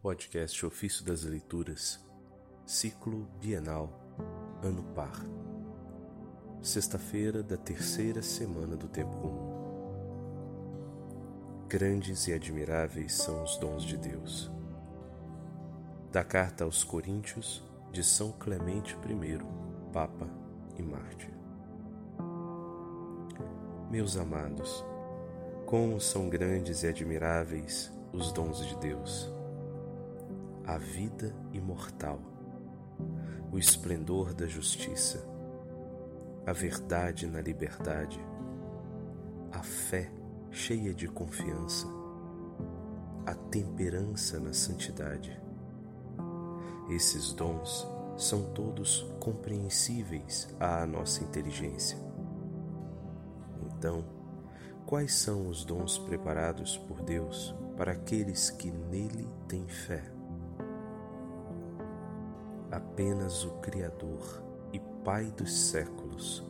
Podcast Ofício das Leituras, Ciclo Bienal, Ano Par. Sexta-feira da terceira semana do Tempo Comum. Grandes e admiráveis são os dons de Deus. Da carta aos Coríntios, de São Clemente I, Papa e Mártir. Meus amados, como são grandes e admiráveis os dons de Deus a vida imortal, o esplendor da justiça, a verdade na liberdade, a fé cheia de confiança, a temperança na santidade. Esses dons são todos compreensíveis à nossa inteligência. Então, quais são os dons preparados por Deus para aqueles que nele têm fé? Apenas o Criador e Pai dos séculos,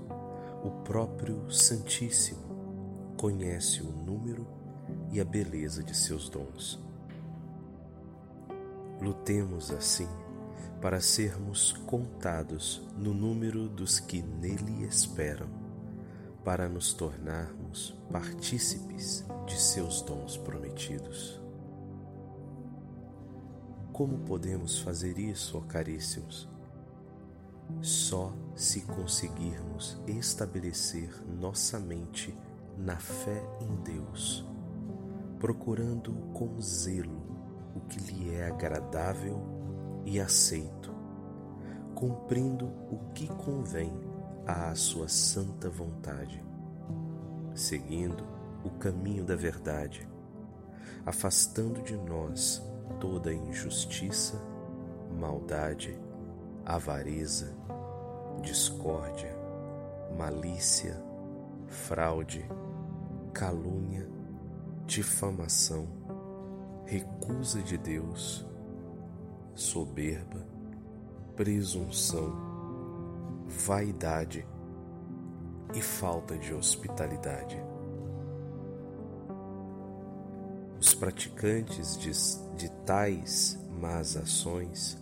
o próprio Santíssimo, conhece o número e a beleza de seus dons. Lutemos assim para sermos contados no número dos que nele esperam, para nos tornarmos partícipes de seus dons prometidos. Como podemos fazer isso, ó caríssimos? Só se conseguirmos estabelecer nossa mente na fé em Deus, procurando com zelo o que lhe é agradável e aceito, cumprindo o que convém à sua santa vontade, seguindo o caminho da verdade, afastando de nós toda injustiça, maldade, avareza, discórdia, malícia, fraude, calúnia, difamação, recusa de Deus, soberba, presunção, vaidade e falta de hospitalidade. Praticantes de, de tais más ações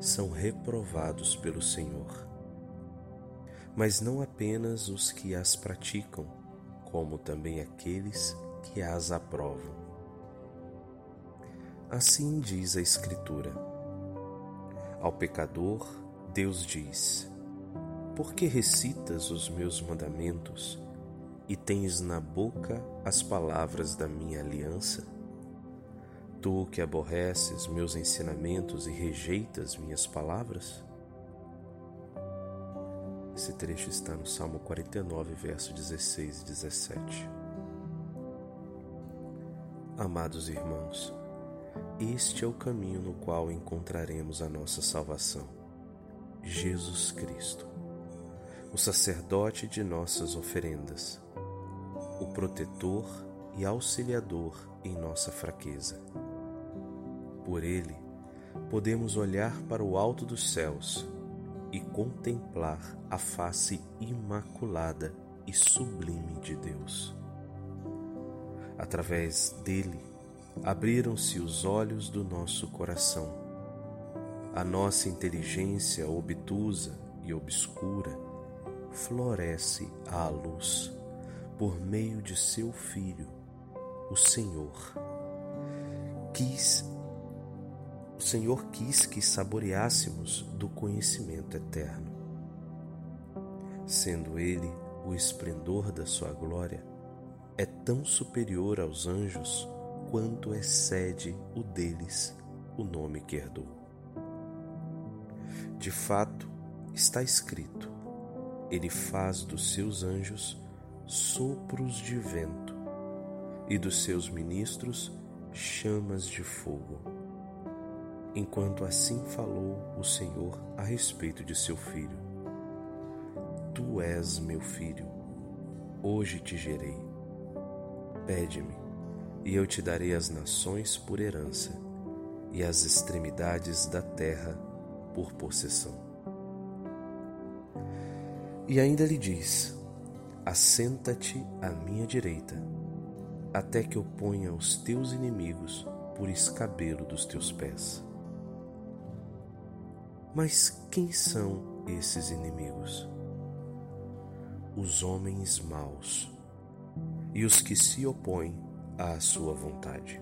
são reprovados pelo Senhor. Mas não apenas os que as praticam, como também aqueles que as aprovam. Assim diz a Escritura: Ao pecador, Deus diz: Por que recitas os meus mandamentos e tens na boca as palavras da minha aliança? Tu que aborreces meus ensinamentos e rejeitas minhas palavras? Esse trecho está no Salmo 49, verso 16 e 17. Amados irmãos, este é o caminho no qual encontraremos a nossa salvação. Jesus Cristo, o sacerdote de nossas oferendas, o protetor e auxiliador em nossa fraqueza por ele, podemos olhar para o alto dos céus e contemplar a face imaculada e sublime de Deus. Através dele, abriram-se os olhos do nosso coração. A nossa inteligência obtusa e obscura floresce à luz por meio de seu Filho, o Senhor. Quis o Senhor quis que saboreássemos do conhecimento eterno. Sendo Ele o esplendor da Sua glória, é tão superior aos anjos quanto excede o deles o nome que herdou. De fato, está escrito: Ele faz dos seus anjos sopros de vento e dos seus ministros chamas de fogo enquanto assim falou o Senhor a respeito de seu filho. Tu és meu filho, hoje te gerei. Pede-me, e eu te darei as nações por herança, e as extremidades da terra por possessão. E ainda lhe diz: Assenta-te à minha direita, até que eu ponha os teus inimigos por escabelo dos teus pés. Mas quem são esses inimigos? Os homens maus e os que se opõem à sua vontade.